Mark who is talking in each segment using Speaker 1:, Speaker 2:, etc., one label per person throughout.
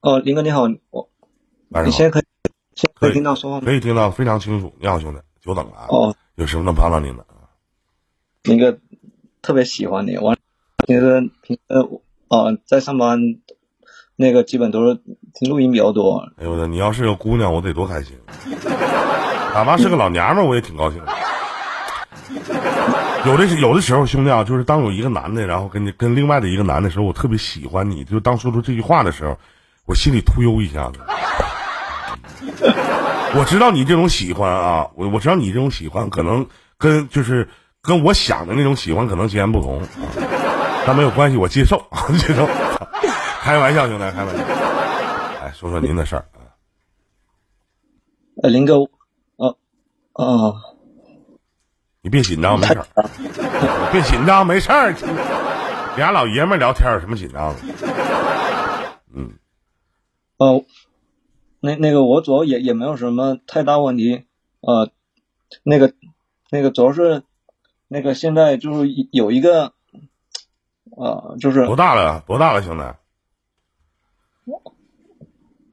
Speaker 1: 哦，林哥你好，我
Speaker 2: 晚上好
Speaker 1: 你现在可以可
Speaker 2: 可以
Speaker 1: 以听到说话吗？
Speaker 2: 可以听到非常清楚。你好，兄弟，久等了啊！
Speaker 1: 哦，
Speaker 2: 有什么能帮到您的？
Speaker 1: 林哥特别喜欢你，我平时平时呃在上班，那个基本都是听录音比较多。
Speaker 2: 哎呦我的，你要是个姑娘，我得多开心！哪怕是个老娘们儿，我也挺高兴的。有的有的时候，兄弟啊，就是当有一个男的，然后跟你跟另外的一个男的时候，我特别喜欢你，就当说出这句话的时候，我心里突悠一下子。我知道你这种喜欢啊，我我知道你这种喜欢可能跟就是跟我想的那种喜欢可能截然不同啊，但没有关系，我接受，接受。开玩笑，兄弟，开玩笑。哎，说说您的事儿啊。
Speaker 1: 呃，林哥，呃，哦，
Speaker 2: 你别紧张，没事儿。别紧张，没事儿。俩老爷们儿聊天有什么紧张的？
Speaker 1: 呃，那那个我主要也也没有什么太大问题，呃，那个那个主要是那个现在就是有一个，呃，就是
Speaker 2: 多大了？多大了，兄弟？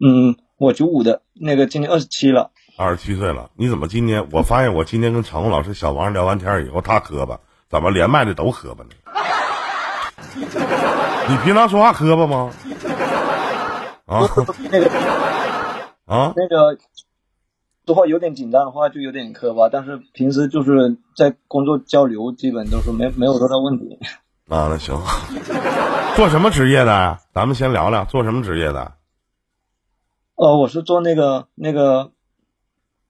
Speaker 1: 嗯，我九五的，那个今年二十七了。
Speaker 2: 二十七岁了。你怎么今年？我发现我今天跟常红老师、小王聊完天以后，他磕巴，怎么连麦的都磕巴呢？你平常说话磕巴吗？啊
Speaker 1: 那个
Speaker 2: 啊！
Speaker 1: 那个说话有点紧张的话，就有点磕巴，但是平时就是在工作交流，基本都是没没有多大问题。
Speaker 2: 啊，那行。做什么职业的呀？咱们先聊聊做什么职业的。
Speaker 1: 呃，我是做那个那个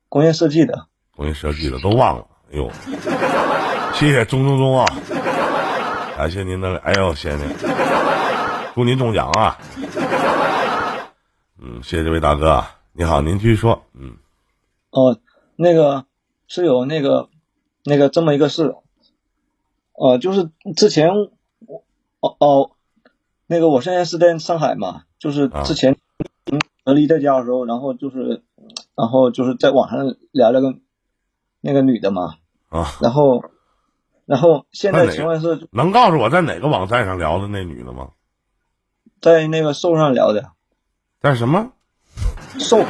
Speaker 1: 工业设计的。
Speaker 2: 工业设计的都忘了，哎呦，谢谢钟钟钟啊，感谢您的，哎呦，谢谢您，祝您中奖啊，嗯，谢谢这位大哥啊，你好，您继续说，嗯，
Speaker 1: 哦、那个是有那个那个这么一个事，呃，就是之前我哦哦，那个我现在是在上海嘛，就是之前隔离在家的时候，然后就是然后就是在网上聊了个那个女的嘛，
Speaker 2: 啊，
Speaker 1: 然后然后现在情况是
Speaker 2: 能告诉我在哪个网站上聊的那女的吗？
Speaker 1: 在那个瘦上聊的，
Speaker 2: 在什么
Speaker 1: 瘦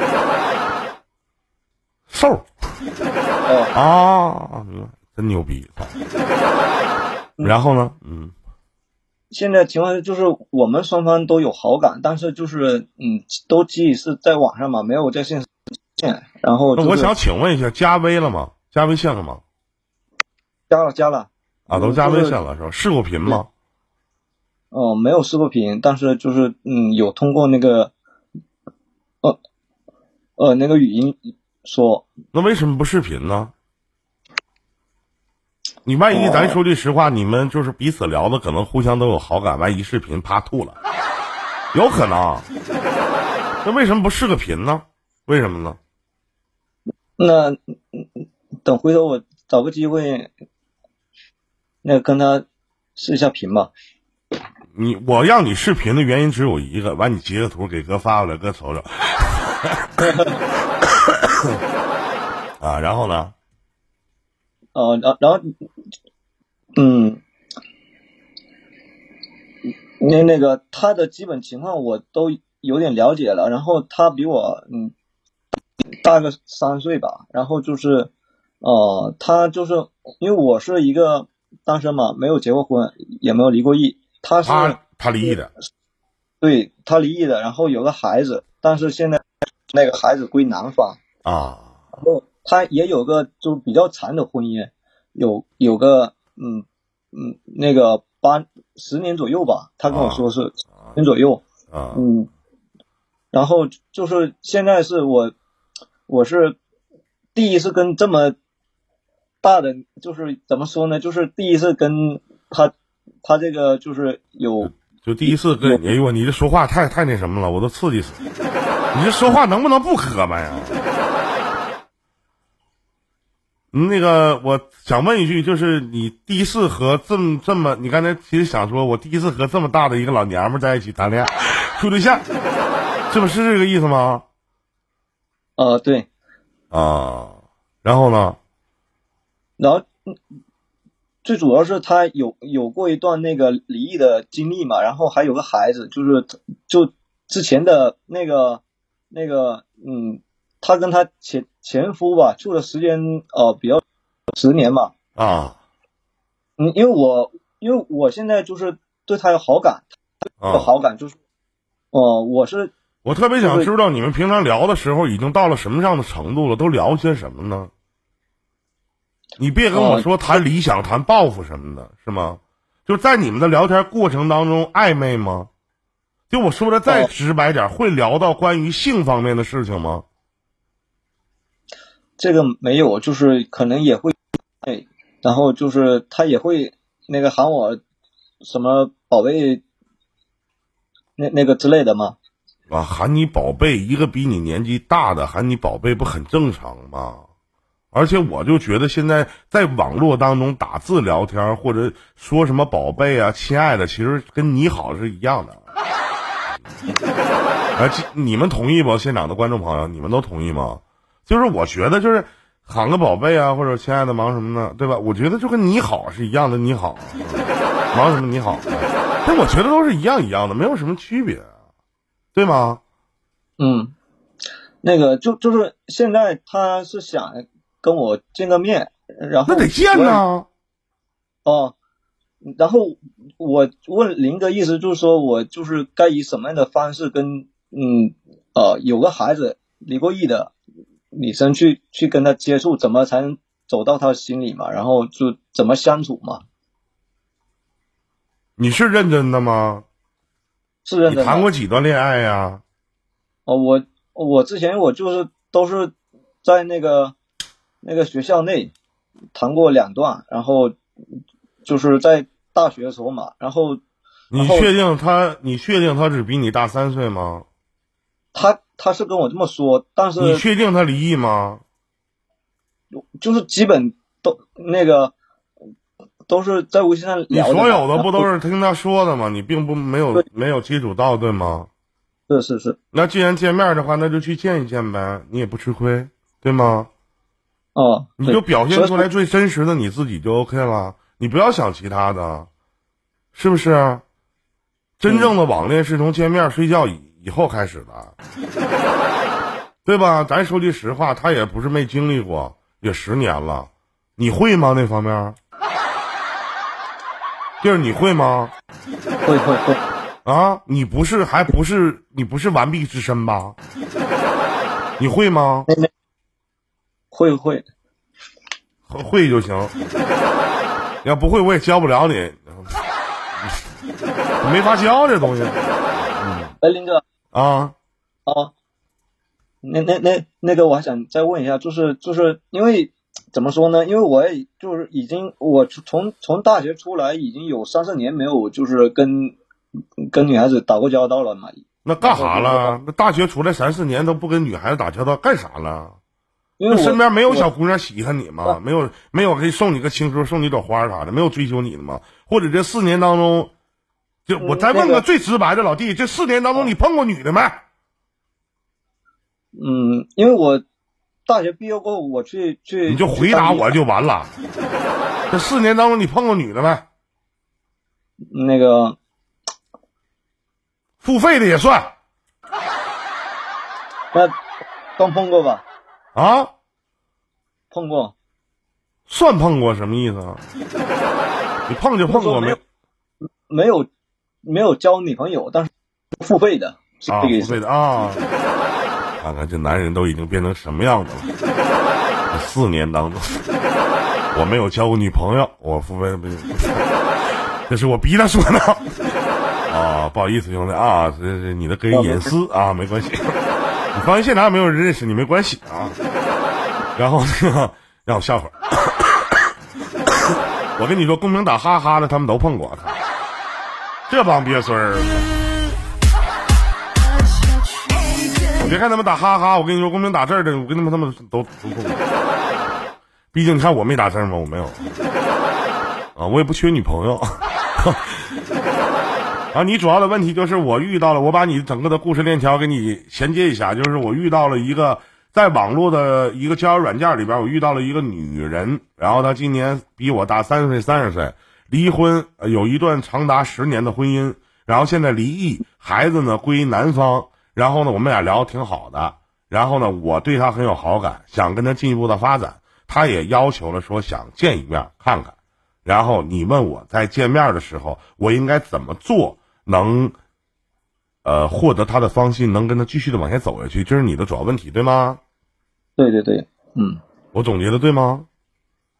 Speaker 2: 瘦
Speaker 1: 哦，
Speaker 2: 真牛逼，然后呢？嗯，
Speaker 1: 现在情况就是我们双方都有好感，但是就是嗯，都既是在网上嘛，没有在线上见。然后、就是、
Speaker 2: 那我想请问一下，加微了吗？加微信了吗？
Speaker 1: 加了加了，
Speaker 2: 啊，都加微信了是吧？视过频吗？
Speaker 1: 哦、没有视过频，但是就是嗯，有通过那个呃呃那个语音说，
Speaker 2: 那为什么不视频呢？你万一咱说句实话，你们就是彼此聊的，可能互相都有好感，万一视频啪吐了，有可能。那为什么不视个频呢？为什么呢？
Speaker 1: 那等回头我找个机会，那跟他试一下频吧。
Speaker 2: 你我让你视频的原因只有一个，完你截个图给哥发过来，哥瞅瞅。啊，然后呢？
Speaker 1: 呃，然然后，嗯，那那个他的基本情况我都有点了解了，然后他比我嗯大个三岁吧，然后就是呃，他就是因为我是一个单身嘛，没有结过婚，也没有离过异，他是
Speaker 2: 他他离异的，
Speaker 1: 对他离异的，然后有个孩子，但是现在那个孩子归男方，
Speaker 2: 啊。
Speaker 1: 然后他也有个就比较长的婚姻，有有个嗯嗯那个八十年左右吧，他跟我说是十年左右，
Speaker 2: 啊。
Speaker 1: 嗯，然后就是现在是我我是第一次跟这么大的，就是怎么说呢，就是第一次跟他他这个就是有
Speaker 2: 就第一次跟哎呦，你这说话太太那什么了，我都刺激死了。你这说话能不能不磕巴呀？嗯那个，我想问一句，就是你第一次和这么这么，你刚才其实想说，我第一次和这么大的一个老娘们在一起谈恋爱，处对象，这不是这个意思吗？
Speaker 1: 呃对，
Speaker 2: 啊，然后呢？
Speaker 1: 然后嗯最主要是他有有过一段那个离异的经历嘛，然后还有个孩子，就是就之前的那个那个嗯，他跟他前前夫吧住的时间呃比较十年嘛，
Speaker 2: 啊
Speaker 1: 嗯，因为我因为我现在就是对他有好感，有
Speaker 2: 啊！
Speaker 1: 好感就是，哦、我是
Speaker 2: 我特别想知道你们平常聊的时候已经到了什么样的程度了，都聊些什么呢？你别跟我说谈理想、谈抱负什么的，是吗？就在你们的聊天过程当中暧昧吗？就我说的再
Speaker 1: 哦
Speaker 2: 直白点，会聊到关于性方面的事情吗？
Speaker 1: 这个没有，就是可能也会，哎，然后就是他也会那个喊我什么宝贝，那那个之类的吗。
Speaker 2: 啊，喊你宝贝，一个比你年纪大的喊你宝贝，不很正常吗？而且我就觉得现在在网络当中打字聊天，或者说什么宝贝啊、亲爱的，其实跟你好是一样的。啊，这你们同意不？现场的观众朋友，你们都同意吗？就是我觉得就是喊个宝贝啊，或者亲爱的忙什么呢，对吧？我觉得就跟你好是一样的，你好，忙什么你好，但我觉得都是一样一样的，没有什么区别，对吗？
Speaker 1: 嗯，那个就就是现在他是想跟我见个面，然后
Speaker 2: 那得见
Speaker 1: 我也
Speaker 2: 呐。
Speaker 1: 哦，然后我问林哥，意思就是说我就是该以什么样的方式跟嗯呃有个孩子离过异的女生去去跟他接触，怎么才能走到他心里嘛？然后就怎么相处嘛？
Speaker 2: 你是认真的吗？
Speaker 1: 是认真的
Speaker 2: 你谈过几段恋爱呀、
Speaker 1: 哦，我我之前我就是都是在那个那个学校内谈过两段，然后就是在大学的时候嘛，然后
Speaker 2: 你确定他？你确定他只比你大三岁吗？
Speaker 1: 他他是跟我这么说，但是
Speaker 2: 你确定他离异吗？
Speaker 1: 就是基本都那个都是在微信上
Speaker 2: 你。所有的不都是听他说的吗？你并不没有没有接触到，对吗？
Speaker 1: 是是是，
Speaker 2: 那既然见面的话，那就去见一见呗，你也不吃亏，对吗？
Speaker 1: 哦，
Speaker 2: 你就表现出来最真实的你自己就 OK 了，你不要想其他的，是不是？真正的网恋是从见面睡觉以以后开始的，对吧？咱说句实话，他也不是没经历过，也十年了，你会吗？那方面？弟儿，你会吗？
Speaker 1: 会会会，
Speaker 2: 啊，你不是还不是你不是完璧之身吧？你会吗？
Speaker 1: 会会，
Speaker 2: 会会就行，要不会我也教不了你，没法教这东西
Speaker 1: 哎，林哥
Speaker 2: 啊。
Speaker 1: 哦，那那那那个我还想再问一下，就是就是因为怎么说呢？因为我也就是已经我从从大学出来已经有三四年没有就是跟跟女孩子打过交道了嘛。
Speaker 2: 那干啥了？那大学出来三四年都不跟女孩子打交道，干啥了？
Speaker 1: 因为
Speaker 2: 身边没有小姑娘喜欢你吗？没有没有给送你个情书，送你朵花啥的，没有追求你的吗？或者这四年当中，就我再问个最直白的，老弟，这四年当中你碰过女的没？
Speaker 1: 嗯，因为我大学毕业过后，我去去
Speaker 2: 你就回答我就完了。这四年当中你碰过女的没？
Speaker 1: 那个
Speaker 2: 付费的也算
Speaker 1: 那刚碰过吧？
Speaker 2: 啊？
Speaker 1: 碰过，
Speaker 2: 算碰过什么意思啊？你碰就碰过没
Speaker 1: 没有？没有没有交女朋友，但是付费的，是
Speaker 2: 啊。付费的啊！看看这男人都已经变成什么样子了。这四年当中，我没有交过女朋友，我付费不，这是我逼他说的。啊，不好意思，兄弟啊，这是你的个人隐私啊，没关系。你放心，现场没有人认识你，没关系啊。然后那个，让我笑会儿。我跟你说，公屏打哈哈的，他们都碰过。这帮鳖孙儿。别看他们打哈哈，我跟你说，公屏打字的，我跟他们他们都都碰过。毕竟你看我没打字吗？我没有啊，我也不缺女朋友。啊，你主要的问题就是我遇到了，我把你整个的故事链条给你衔接一下，就是我遇到了一个在网络的一个交友软件里边，我遇到了一个女人，然后她今年比我大三岁、三十岁，离婚，有一段长达十年的婚姻，然后现在离异，孩子呢归男方，然后呢我们俩聊的挺好的，然后呢我对她很有好感，想跟她进一步的发展，他也要求了说想见一面看看，然后你问我在见面的时候我应该怎么做能，呃获得他的芳心，能跟他继续的往下走下去，这是你的主要问题对吗？
Speaker 1: 对对对，嗯，
Speaker 2: 我总结的对吗？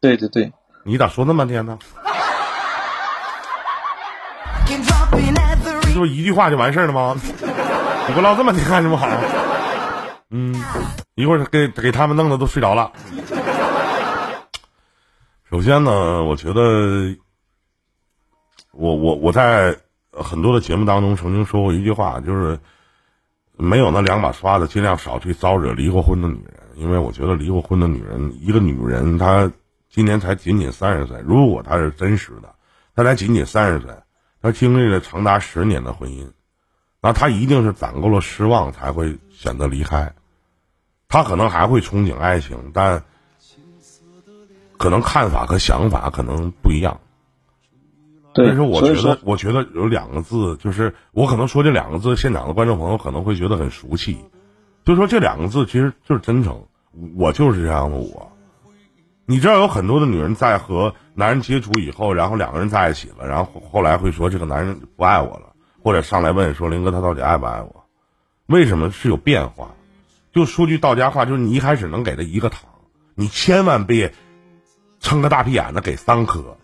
Speaker 1: 对对对，
Speaker 2: 你咋说那么半天呢？是不是一句话就完事儿了吗？你给我唠这么天干什么好？嗯，一会儿给给他们弄的都睡着了。首先呢，我觉得，我我我在很多的节目当中曾经说过一句话，就是没有那两把刷子，尽量少去招惹离过婚的女人，因为我觉得离过婚的女人，一个女人她今年才仅仅三十岁，如果她是真实的，她才仅仅三十岁。她经历了长达十年的婚姻，那他一定是攒够了失望才会选择离开。他可能还会憧憬爱情，但可能看法和想法可能不一样。
Speaker 1: 但
Speaker 2: 是我觉得，我觉得有两个字，就是我可能说这两个字，现场的观众朋友可能会觉得很熟悉，就说这两个字其实就是真诚。我就是这样的我。你知道有很多的女人在和男人接触以后，然后两个人在一起了，然后后来会说这个男人不爱我了，或者上来问说林哥他到底爱不爱我？为什么是有变化？就说句到家话，就是你一开始能给他一个糖，你千万别撑个大屁眼子给三颗。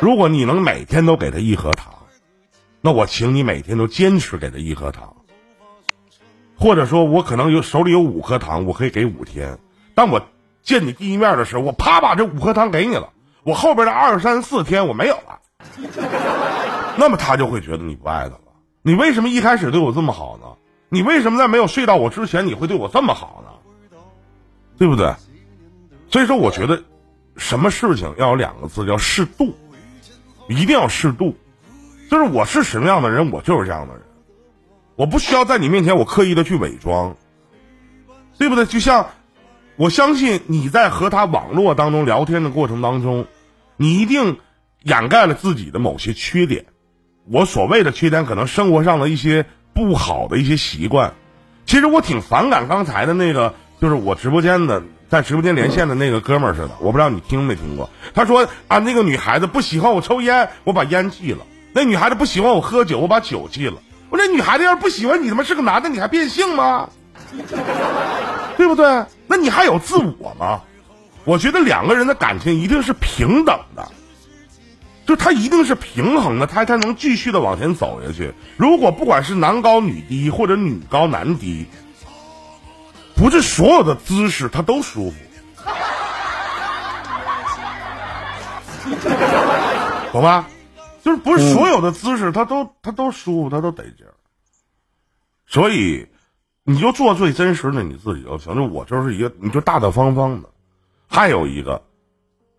Speaker 2: 如果你能每天都给他一盒糖，那我请你每天都坚持给他一盒糖，或者说我可能有手里有五颗糖，我可以给五天，但我。见你第一面的时候，我啪把这五颗糖给你了，我后边的二三四天我没有了，那么他就会觉得你不爱他了。你为什么一开始对我这么好呢？你为什么在没有睡到我之前你会对我这么好呢？对不对？所以说，我觉得什么事情要有两个字，叫适度，一定要适度。就是我是什么样的人，我就是这样的人，我不需要在你面前我刻意的去伪装，对不对？就像。我相信你在和他网络当中聊天的过程当中，你一定掩盖了自己的某些缺点。我所谓的缺点，可能生活上的一些不好的一些习惯。其实我挺反感刚才的那个，就是我直播间的，在直播间连线的那个哥们儿似的。我不知道你听没听过？他说啊，那个女孩子不喜欢我抽烟，我把烟戒了；那女孩子不喜欢我喝酒，我把酒戒了。我那女孩子要是不喜欢你，他妈是个男的，你还变性吗？对不对？那你还有自我吗？我觉得两个人的感情一定是平等的，就他一定是平衡的，他才能继续的往前走下去。如果不管是男高女低，或者女高男低，不是所有的姿势他都舒服，懂吧？就是不是所有的姿势他都他都舒服，他都得劲儿，所以。你就做最真实的你自己就行。就我就是一个，你就大大方方的。还有一个，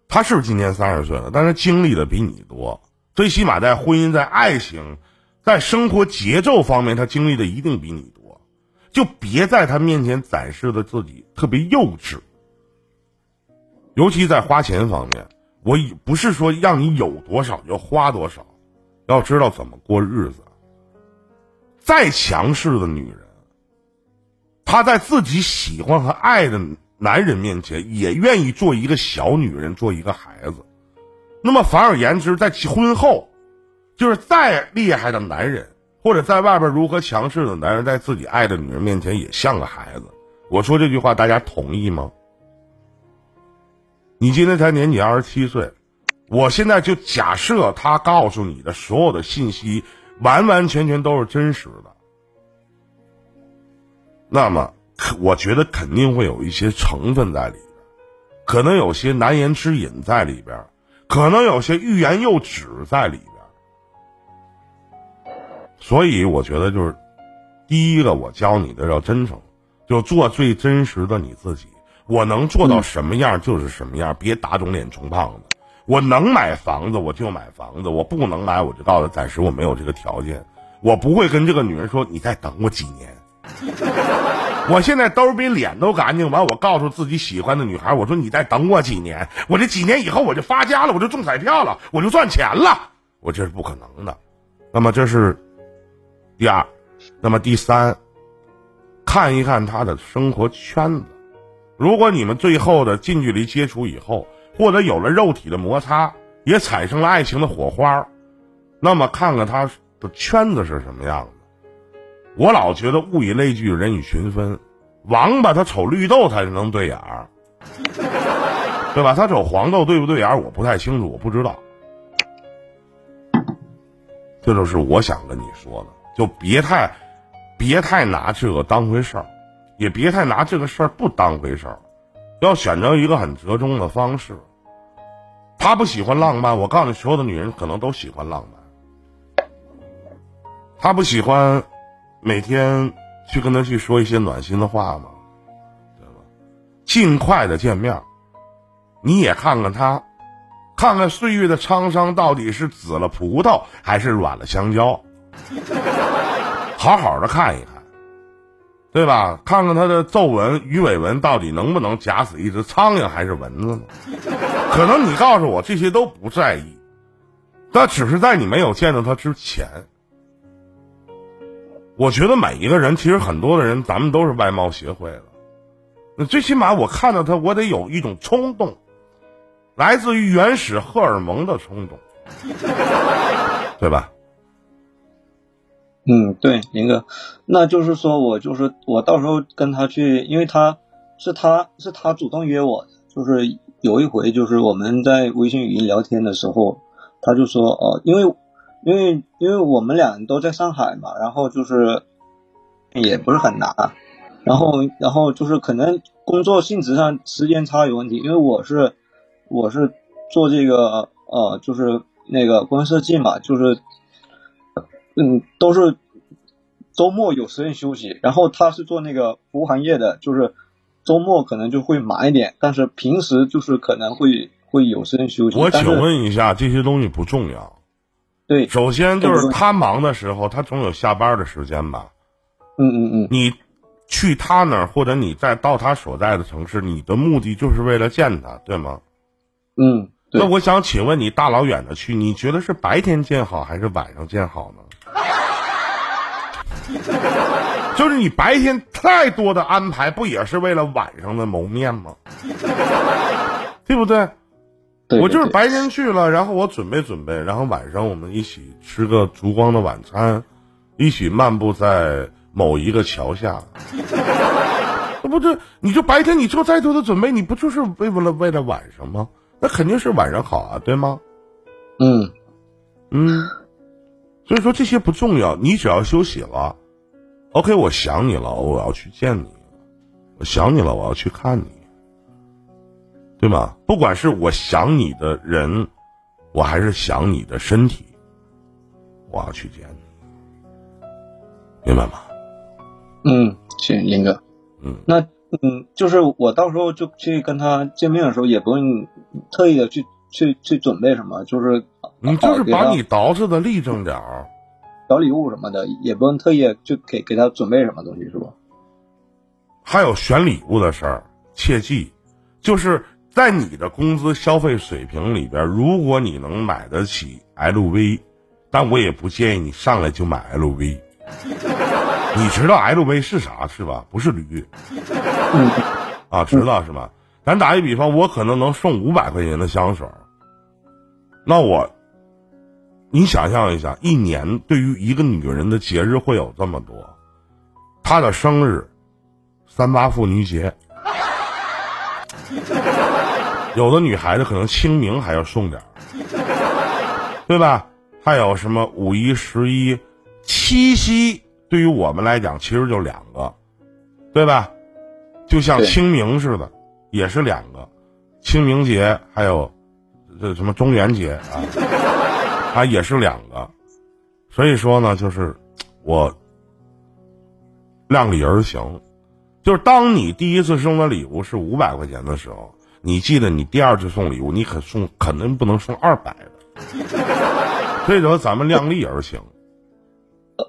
Speaker 2: 他是今年三十岁了，但是经历的比你多。最起码在婚姻、在爱情、在生活节奏方面，他经历的一定比你。就别在他面前展示的自己特别幼稚。尤其在花钱方面，我不是说让你有多少就花多少，要知道怎么过日子。再强势的女人。她在自己喜欢和爱的男人面前，也愿意做一个小女人，做一个孩子。那么，反而言之，在婚后，就是再厉害的男人，或者在外边如何强势的男人，在自己爱的女人面前，也像个孩子。我说这句话，大家同意吗？你今天才年仅二十七岁，我现在就假设他告诉你的所有的信息，完完全全都是真实的。那么，我觉得肯定会有一些成分在里边，可能有些难言之隐在里边，可能有些欲言又止在里边。所以，我觉得就是，第一个我教你的要真诚，就做最真实的你自己。我能做到什么样就是什么样，别打肿脸充胖子。我能买房子我就买房子，我不能买我就告诉暂时我没有这个条件。我不会跟这个女人说你再等我几年。我现在兜比脸都干净，完我告诉自己喜欢的女孩，我说你再等我几年，我这几年以后我就发家了，我就中彩票了，我就赚钱了，我这是不可能的。那么这是第二，那么第三，看一看他的生活圈子。如果你们最后的近距离接触以后，或者有了肉体的摩擦，也产生了爱情的火花，那么看看他的圈子是什么样的。我老觉得物以类聚，人以群分。王八他瞅绿豆才能对眼儿，对吧？他瞅黄豆对不对眼儿，我不太清楚，我不知道。这就是我想跟你说的，就别太，别太拿这个当回事儿，也别太拿这个事儿不当回事儿，要选择一个很折中的方式。他不喜欢浪漫，我告诉你，所有的女人可能都喜欢浪漫。他不喜欢每天。去跟他去说一些暖心的话吗，对吧？尽快的见面，你也看看他，看看岁月的沧桑到底是紫了葡萄还是软了香蕉，好好的看一看，对吧？看看他的皱纹、鱼尾纹到底能不能夹死一只苍蝇还是蚊子呢？可能你告诉我这些都不在意，但只是在你没有见到他之前。我觉得每一个人，其实很多的人，咱们都是外貌协会的。那最起码我看到他，我得有一种冲动，来自于原始荷尔蒙的冲动，对吧？
Speaker 1: 嗯，对，林哥，那就是说我就是我到时候跟他去，因为他是他是他主动约我的，就是有一回就是我们在微信语音聊天的时候，他就说哦，因为。因为因为我们俩都在上海嘛，然后就是也不是很难，然后然后就是可能工作性质上时间差有问题，因为我是我是做这个呃就是那个光设计嘛，就是嗯都是周末有时间休息，然后他是做那个服务行业的，就是周末可能就会忙一点，但是平时就是可能会会有时间休息。
Speaker 2: 我请问一下，这些东西不重要。
Speaker 1: 对，
Speaker 2: 首先就是他忙的时候，他总有下班的时间吧。
Speaker 1: 嗯嗯嗯。
Speaker 2: 你去他那儿，或者你再到他所在的城市，你的目的就是为了见他，对吗？
Speaker 1: 嗯。
Speaker 2: 那我想请问你，大老远的去，你觉得是白天见好还是晚上见好呢？就是你白天太多的安排，不也是为了晚上的谋面吗？对不对？我就是白天去了，然后我准备准备，然后晚上我们一起吃个烛光的晚餐，一起漫步在某一个桥下。那不这，你就白天你做再多的准备，你不就是为了为了晚上吗？那肯定是晚上好啊，对吗？
Speaker 1: 嗯
Speaker 2: 嗯，所以说这些不重要，你只要休息了，OK，我想你了，我要去见你，我想你了，我要去看你。对吗？不管是我想你的人，我还是想你的身体，我要去见你，明白吗？
Speaker 1: 嗯，行，林哥。
Speaker 2: 嗯，
Speaker 1: 那嗯，就是我到时候就去跟他见面的时候，也不用特意的去去去准备什么，就是
Speaker 2: 你就是把你捯饬的立正点儿，
Speaker 1: 小礼物什么的，也不用特意就给给他准备什么东西，是吧？
Speaker 2: 还有选礼物的事儿，切记，就是。在你的工资消费水平里边，如果你能买得起 LV，但我也不建议你上来就买 LV。你知道 LV 是啥是吧？不是驴。啊，知道是吧？咱打一比方，我可能能送五百块钱的香水那我，你想象一下，一年对于一个女人的节日会有这么多，她的生日，三八妇女节。有的女孩子可能清明还要送点儿，对吧？还有什么五一、十一、七夕？对于我们来讲，其实就两个，对吧？就像清明似的，也是两个，清明节还有这什么中元节啊，它也是两个。所以说呢，就是我量力而行，就是当你第一次送的礼物是五百块钱的时候。你记得，你第二次送礼物，你可送肯定不能送二百的，所以说咱们量力而行，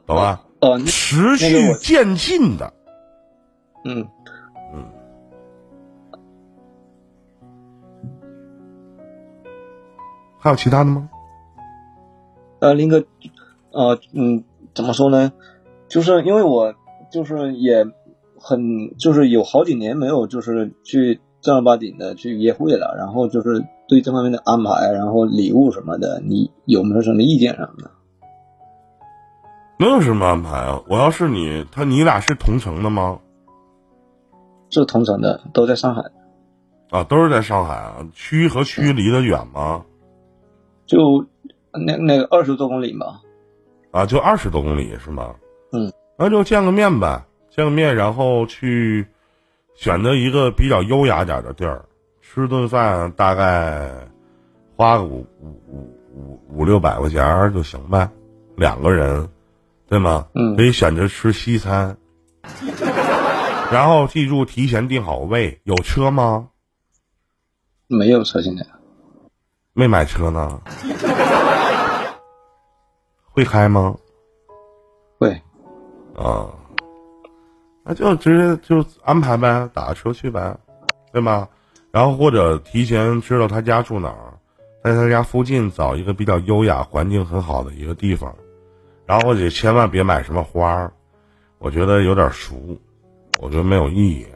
Speaker 2: 懂吧？
Speaker 1: 哦，
Speaker 2: 持续渐进的，
Speaker 1: 嗯
Speaker 2: 嗯，还有其他的吗？
Speaker 1: 呃，林哥，呃嗯，怎么说呢？就是因为我就是也很就是有好几年没有就是去正儿八经的去约会了，然后就是对这方面的安排，然后礼物什么的，你有没有什么意见什么的？
Speaker 2: 没有什么安排啊！我要是你，他你俩是同城的吗？
Speaker 1: 是同城的，都在上海。
Speaker 2: 啊，都是在上海啊。区和区离得远吗？
Speaker 1: 就那那个二十多公里吧。
Speaker 2: 啊，就二十多公里是吗？
Speaker 1: 嗯。
Speaker 2: 那就见个面呗，见个面，然后去选择一个比较优雅点的地儿，吃顿饭，大概花个五五五五五六百块钱就行呗，两个人。对吗？
Speaker 1: 嗯，
Speaker 2: 可以选择吃西餐，然后记住提前订好位。有车吗？
Speaker 1: 没有车，现在
Speaker 2: 没买车呢。会开吗？
Speaker 1: 会。
Speaker 2: 啊，那就直接就安排呗，打车去呗，对吗？然后或者提前知道他家住哪儿，在他家附近找一个比较优雅、环境很好的一个地方。然后也千万别买什么花儿，我觉得有点俗，我觉得没有意义。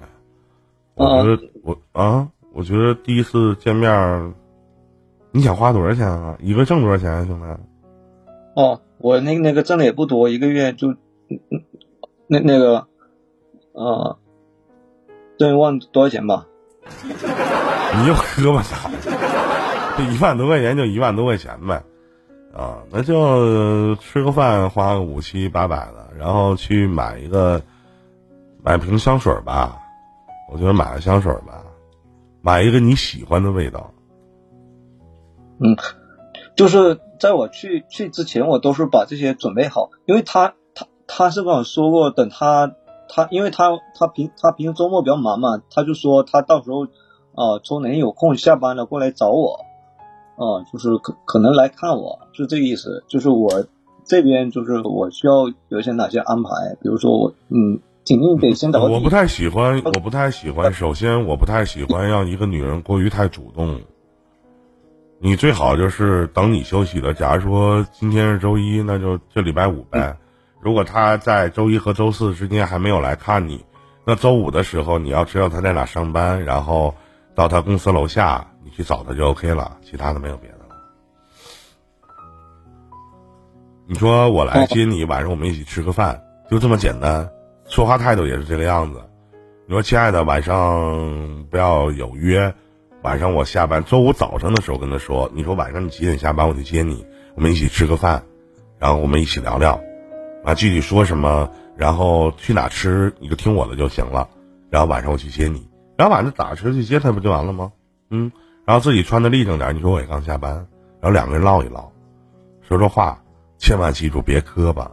Speaker 2: 我觉得我啊，我觉得第一次见面，你想花多少钱啊？一个挣多少钱啊，兄弟？
Speaker 1: 哦，我那那个挣的也不多，一个月就那那个呃，挣一万多少钱吧？
Speaker 2: 你就喝吧操！这一万多块钱就一万多块钱呗。啊，那就吃个饭，花个五七八百的，然后去买一个，买瓶香水吧。我觉得买个香水吧，买一个你喜欢的味道。
Speaker 1: 嗯，就是在我去去之前，我都是把这些准备好，因为他他他是跟我说过，等他他，因为他他平他平时周末比较忙嘛，他就说他到时候啊，周年有空下班了过来找我。啊，就是可可能来看我，就这个意思。就是我这边就是我需要有一些哪些安排，比如说我嗯，肯定得先找。
Speaker 2: 我不太喜欢，我不太喜欢。首先，我不太喜欢让一个女人过于太主动。你最好就是等你休息了。假如说今天是周一，那就这礼拜五呗。如果他在周一和周四之间还没有来看你，那周五的时候你要知道他在哪上班，然后到他公司楼下。你去找他就 OK 了，其他的没有别的了。你说我来接你，晚上我们一起吃个饭，就这么简单。说话态度也是这个样子。你说亲爱的，晚上不要有约，晚上我下班，周五早上的时候跟他说，你说晚上你几点下班，我去接你，我们一起吃个饭，然后我们一起聊聊，啊，具体说什么，然后去哪吃，你就听我的就行了。然后晚上我去接你，然后晚上打车去接他不就完了吗？嗯。然后自己穿的立正点，你说我也刚下班，然后两个人唠一唠，说说话，千万记住别磕巴。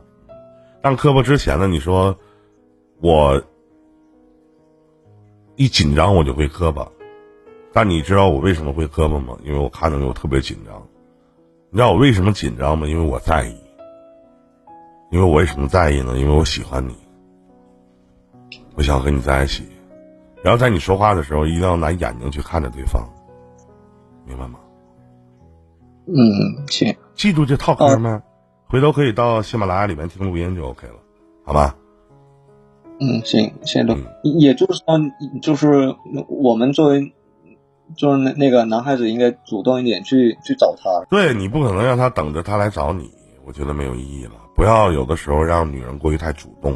Speaker 2: 但磕巴之前呢，你说我一紧张我就会磕巴，但你知道我为什么会磕巴吗？因为我看到你我特别紧张。你知道我为什么紧张吗？因为我在意。因为我为什么在意呢？因为我喜欢你，我想和你在一起。然后在你说话的时候，一定要拿眼睛去看着对方。明白吗？
Speaker 1: 嗯，行，
Speaker 2: 记住这套歌吗？回头可以到喜马拉雅里面听录音就 OK 了，好吧？
Speaker 1: 嗯，行，先录。也就是说，就是我们作为，就是那那个男孩子，应该主动一点去去找她。
Speaker 2: 对你不可能让他等着他来找你，我觉得没有意义了。不要有的时候让女人过于太主动，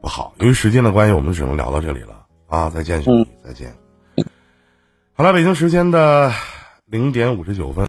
Speaker 2: 不好。由于时间的关系，我们只能聊到这里了啊！再见，兄弟，再见。好了，北京时间的零点五十九分。